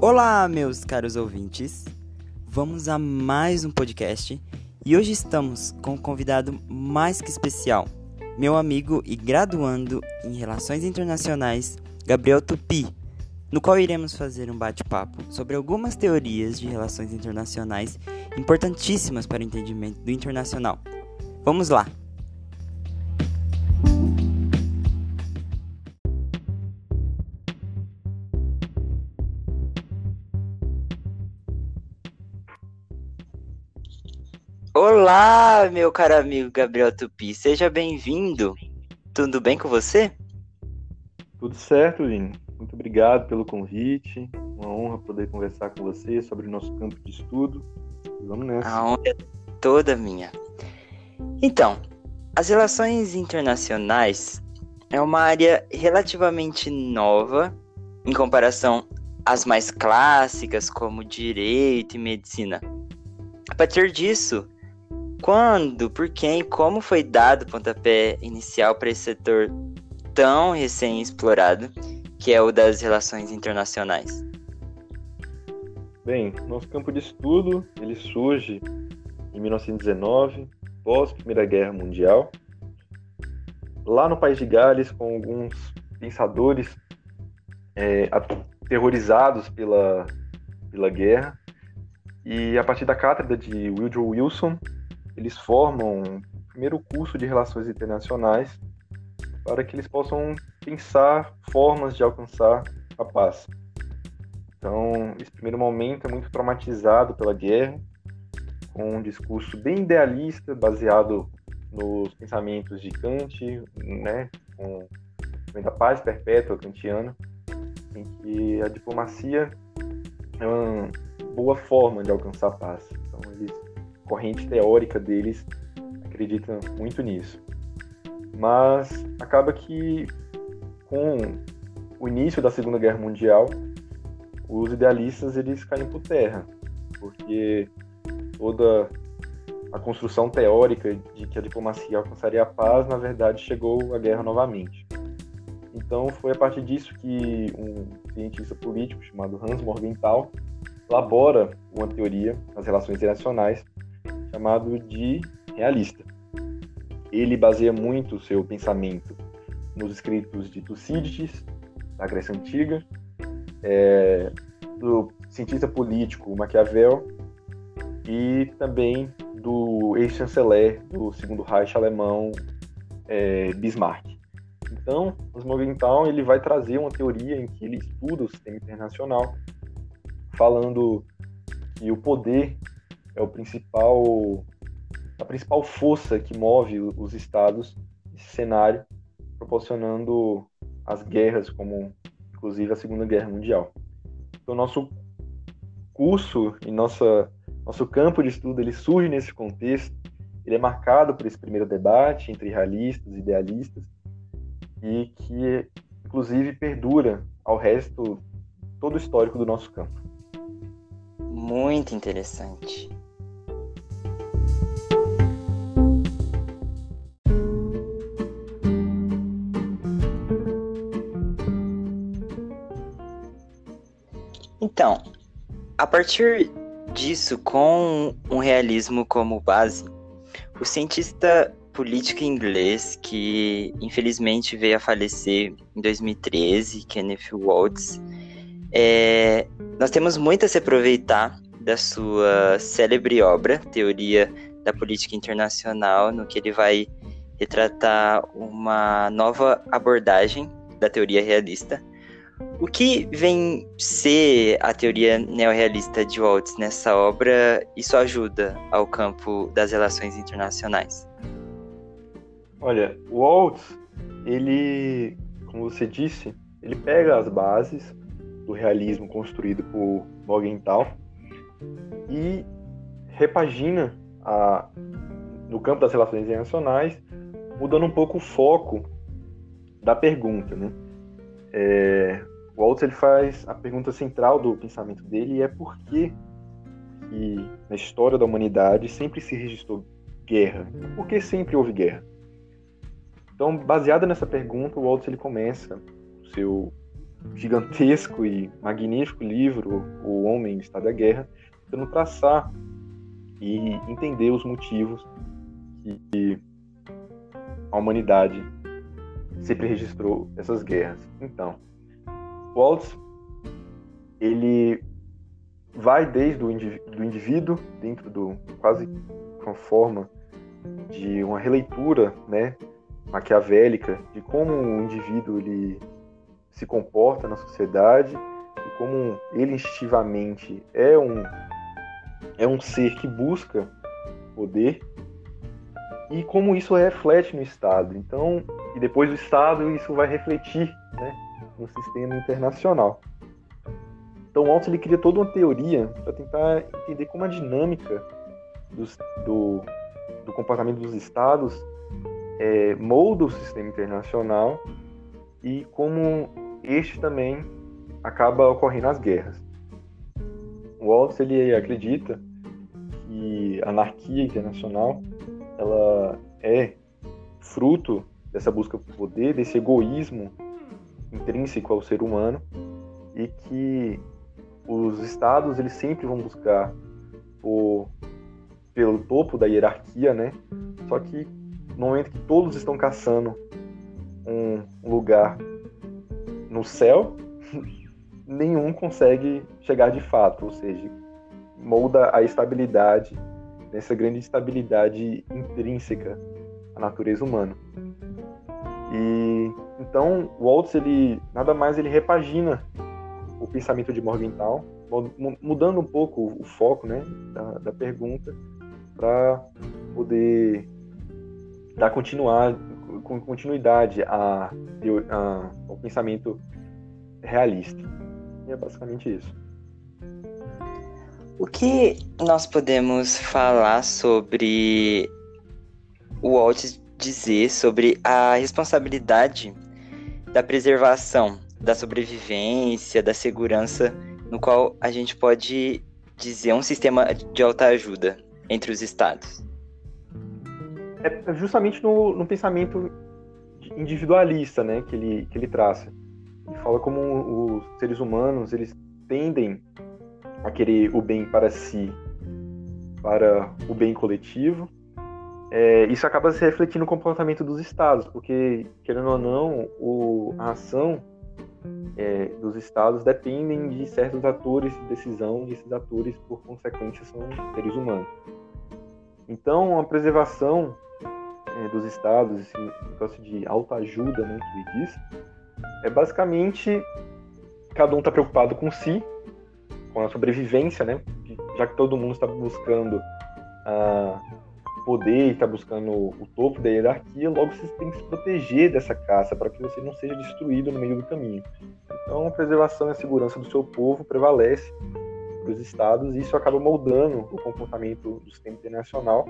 Olá, meus caros ouvintes. Vamos a mais um podcast e hoje estamos com um convidado mais que especial, meu amigo e graduando em Relações Internacionais, Gabriel Tupi, no qual iremos fazer um bate-papo sobre algumas teorias de relações internacionais importantíssimas para o entendimento do internacional. Vamos lá! Olá, meu caro amigo Gabriel Tupi, seja bem-vindo. Tudo bem com você? Tudo certo, Lin. Muito obrigado pelo convite. Uma honra poder conversar com você sobre o nosso campo de estudo. Vamos nessa. A honra é toda minha. Então, as relações internacionais é uma área relativamente nova em comparação às mais clássicas, como direito e medicina. A partir disso, quando, por quem, como foi dado o pontapé inicial para esse setor tão recém-explorado, que é o das relações internacionais? Bem, nosso campo de estudo ele surge em 1919, pós Primeira Guerra Mundial, lá no País de Gales, com alguns pensadores é, aterrorizados pela, pela guerra, e a partir da cátedra de Woodrow Wilson, eles formam o primeiro curso de relações internacionais para que eles possam pensar formas de alcançar a paz. Então, esse primeiro momento é muito traumatizado pela guerra, com um discurso bem idealista, baseado nos pensamentos de Kant, né, com a paz perpétua kantiana, em que a diplomacia é uma boa forma de alcançar a paz. Então, eles corrente teórica deles acredita muito nisso. Mas acaba que com o início da Segunda Guerra Mundial, os idealistas eles caem por terra, porque toda a construção teórica de que a diplomacia alcançaria a paz, na verdade, chegou à guerra novamente. Então, foi a partir disso que um cientista político chamado Hans Morgenthau elabora uma teoria das relações internacionais chamado de realista. Ele baseia muito o seu pensamento nos escritos de Tucídides, da Grécia Antiga, é, do cientista político Maquiavel e também do ex-chanceler do segundo Reich alemão, é, Bismarck. Então, o Morgenthau ele vai trazer uma teoria em que ele estuda o sistema internacional, falando que o poder é o principal a principal força que move os estados nesse cenário, proporcionando as guerras, como inclusive a Segunda Guerra Mundial. Então, nosso curso e nossa nosso campo de estudo ele surge nesse contexto. Ele é marcado por esse primeiro debate entre realistas e idealistas e que, inclusive, perdura ao resto todo o histórico do nosso campo. Muito interessante. Então, a partir disso, com um realismo como base, o cientista político inglês que infelizmente veio a falecer em 2013, Kenneth Waltz, é, nós temos muito a se aproveitar da sua célebre obra, Teoria da Política Internacional, no que ele vai retratar uma nova abordagem da teoria realista, o que vem ser a teoria neorrealista de Waltz nessa obra? Isso ajuda ao campo das relações internacionais? Olha, Waltz, ele, como você disse, ele pega as bases do realismo construído por Morgenthau e repagina a, no campo das relações internacionais, mudando um pouco o foco da pergunta, né? É, Waltz ele faz a pergunta central do pensamento dele e é por que, que na história da humanidade sempre se registrou guerra? Por que sempre houve guerra? Então, baseada nessa pergunta, o Waltz ele começa o seu gigantesco e magnífico livro, O Homem em Estado da Guerra, tentando traçar e entender os motivos que a humanidade sempre registrou essas guerras. Então, Waltz ele vai desde o do indivíduo dentro do quase com forma de uma releitura, né, maquiavélica de como o indivíduo ele se comporta na sociedade e como ele instintivamente é um é um ser que busca poder e como isso reflete no Estado. Então, e depois do Estado isso vai refletir, né, no sistema internacional. Então, Waltz ele cria toda uma teoria para tentar entender como a dinâmica dos, do, do comportamento dos Estados é, molda o sistema internacional e como este também acaba ocorrendo nas guerras. O Waltz ele acredita que a anarquia internacional ela é fruto dessa busca por poder, desse egoísmo intrínseco ao ser humano e que os estados eles sempre vão buscar por, pelo topo da hierarquia, né? Só que no momento que todos estão caçando um lugar no céu, nenhum consegue chegar de fato, ou seja, molda a estabilidade, essa grande estabilidade intrínseca à natureza humana. E então Waltz ele nada mais ele repagina o pensamento de Morgenthau, mudando um pouco o foco, né, da, da pergunta para poder dar continuar, com continuidade a, a, ao pensamento realista. E é basicamente isso. O que nós podemos falar sobre o Walt dizer sobre a responsabilidade da preservação, da sobrevivência, da segurança, no qual a gente pode dizer um sistema de autoajuda entre os estados? é justamente no, no pensamento individualista, né, que ele que ele traça. Ele fala como os seres humanos eles tendem a querer o bem para si, para o bem coletivo. É, isso acaba se refletindo no comportamento dos estados, porque querendo ou não, o, a ação é, dos estados dependem de certos atores de decisão, e esses atores, por consequência, são seres humanos. Então, a preservação é, dos estados, esse negócio de autoajuda, né, que ele diz, é basicamente cada um está preocupado com si, com a sobrevivência, né? Já que todo mundo está buscando ah, poder, está buscando o topo da hierarquia, logo você tem que se proteger dessa caça para que você não seja destruído no meio do caminho. Então, a preservação e a segurança do seu povo prevalece para os estados e isso acaba moldando o comportamento do sistema internacional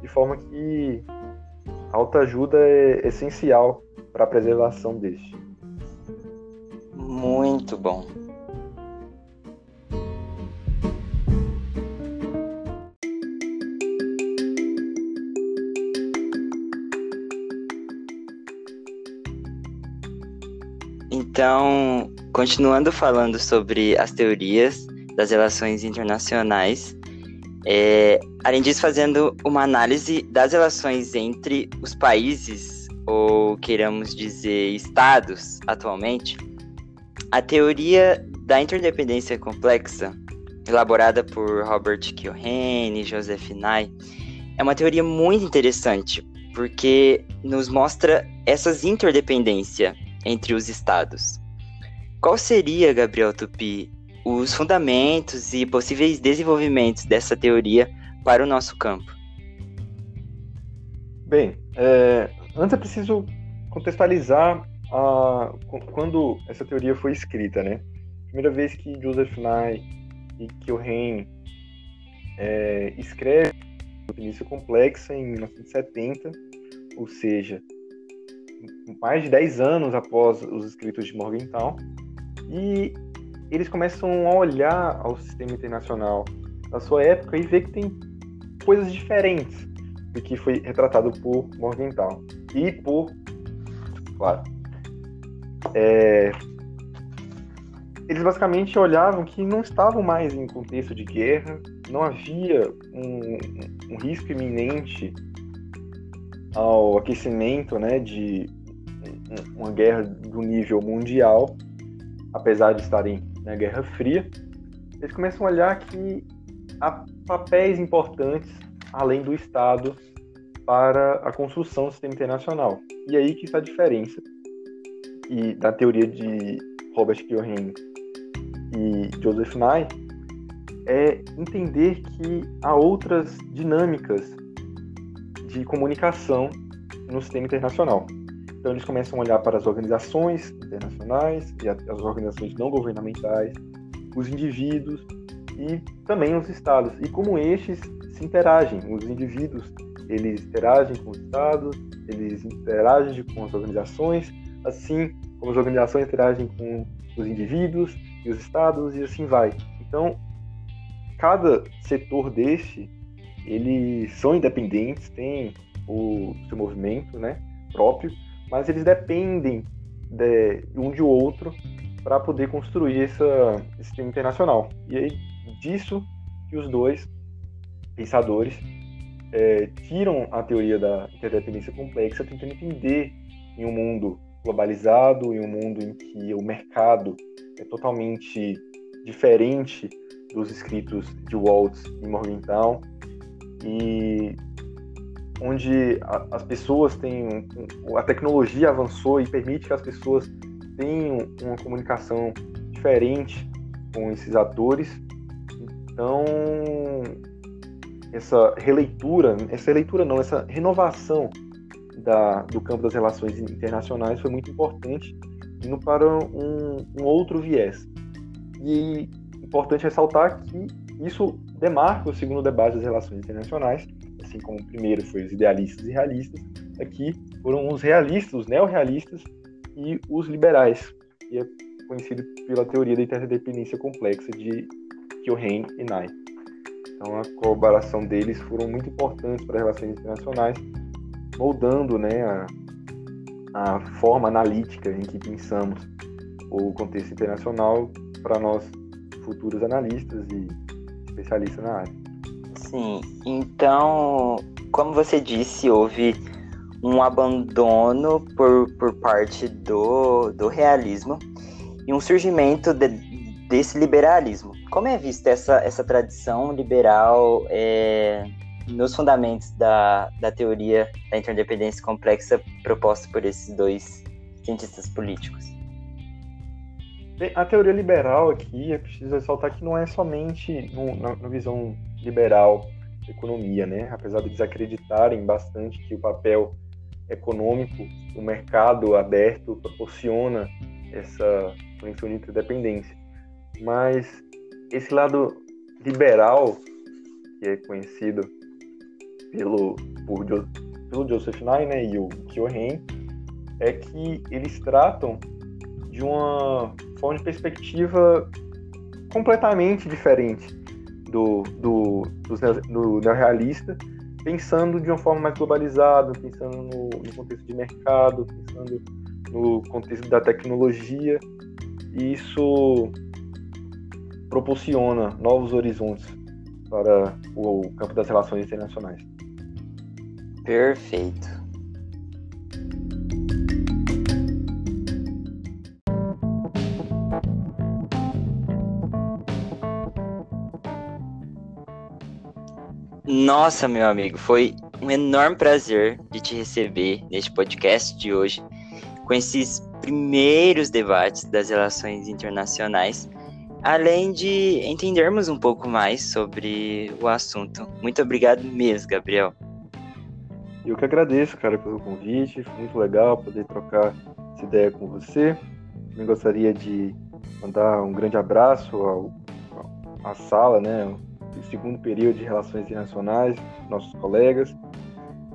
de forma que a autoajuda é essencial para a preservação deste. Muito bom. Então, continuando falando sobre as teorias das relações internacionais, é, além disso, fazendo uma análise das relações entre os países, ou queiramos dizer estados, atualmente, a teoria da interdependência complexa, elaborada por Robert Keohane e Joseph Nye, é uma teoria muito interessante, porque nos mostra essas interdependências entre os estados. Qual seria, Gabriel Tupi, os fundamentos e possíveis desenvolvimentos dessa teoria para o nosso campo? Bem, é, antes é preciso contextualizar a, quando essa teoria foi escrita, né? Primeira vez que Joseph Nye e Keohane é, escreve Independência Complexa em 1970, ou seja, mais de 10 anos após os escritos de Morgenthau, e eles começam a olhar ao sistema internacional da sua época e ver que tem coisas diferentes do que foi retratado por Morgenthau e por, claro, é, eles basicamente olhavam que não estavam mais em contexto de guerra, não havia um, um risco iminente ao aquecimento né, de uma guerra do nível mundial, apesar de estarem na Guerra Fria, eles começam a olhar que há papéis importantes além do Estado para a construção do sistema internacional. E aí que está a diferença e da teoria de Robert Keohane e Joseph Nye é entender que há outras dinâmicas de comunicação no sistema internacional. Então eles começam a olhar para as organizações internacionais e as organizações não governamentais, os indivíduos e também os estados e como estes se interagem. Os indivíduos eles interagem com os estados, eles interagem com as organizações, assim como as organizações interagem com os indivíduos e os estados e assim vai. Então, cada setor deste, eles são independentes, têm o seu movimento, né, próprio, mas eles dependem de um de outro para poder construir essa, esse sistema internacional. E aí disso que os dois pensadores é, tiram a teoria da interdependência complexa, tentando entender em um mundo globalizado, em um mundo em que o mercado é totalmente diferente dos escritos de Waltz e Morgenthau, e onde a, as pessoas têm a tecnologia avançou e permite que as pessoas tenham uma comunicação diferente com esses atores. Então, essa releitura, essa releitura não, essa renovação da, do campo das relações internacionais foi muito importante, indo para um, um outro viés. E importante ressaltar que isso demarca o segundo debate das relações internacionais, assim como o primeiro foi os idealistas e realistas, aqui foram os realistas, os neorrealistas e os liberais, que é conhecido pela teoria da interdependência complexa de Keohane e Nye. Então a colaboração deles foram muito importantes para as relações internacionais, moldando né, a, a forma analítica em que pensamos o contexto internacional para nós futuros analistas e especialistas na área. Sim, então, como você disse, houve um abandono por, por parte do, do realismo e um surgimento de, desse liberalismo. Como é vista essa, essa tradição liberal é, nos fundamentos da, da teoria da interdependência complexa proposta por esses dois cientistas políticos? A teoria liberal aqui, é preciso ressaltar que não é somente no, na, na visão liberal da economia, né? Apesar de eles acreditarem bastante que o papel econômico, o mercado aberto proporciona essa conexão de interdependência. Mas esse lado liberal, que é conhecido pelo, por, pelo Joseph Nye né, e o Kyohen, é que eles tratam de uma forma de perspectiva completamente diferente do, do, do, do neorrealista, pensando de uma forma mais globalizada, pensando no, no contexto de mercado, pensando no contexto da tecnologia, e isso proporciona novos horizontes para o campo das relações internacionais. Perfeito. Nossa, meu amigo, foi um enorme prazer de te receber neste podcast de hoje, com esses primeiros debates das relações internacionais, além de entendermos um pouco mais sobre o assunto. Muito obrigado mesmo, Gabriel. Eu que agradeço, cara, pelo convite. Foi muito legal poder trocar essa ideia com você. Também gostaria de mandar um grande abraço ao, à sala, né? Segundo período de Relações Internacionais, nossos colegas.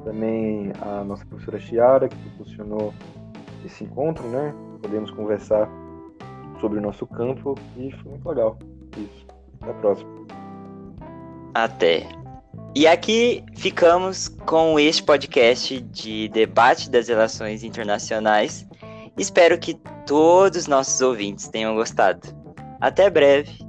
Também a nossa professora Chiara, que proporcionou esse encontro, né? Podemos conversar sobre o nosso campo e foi muito legal. Isso. Até a próxima. Até. E aqui ficamos com este podcast de debate das relações internacionais. Espero que todos os nossos ouvintes tenham gostado. Até breve.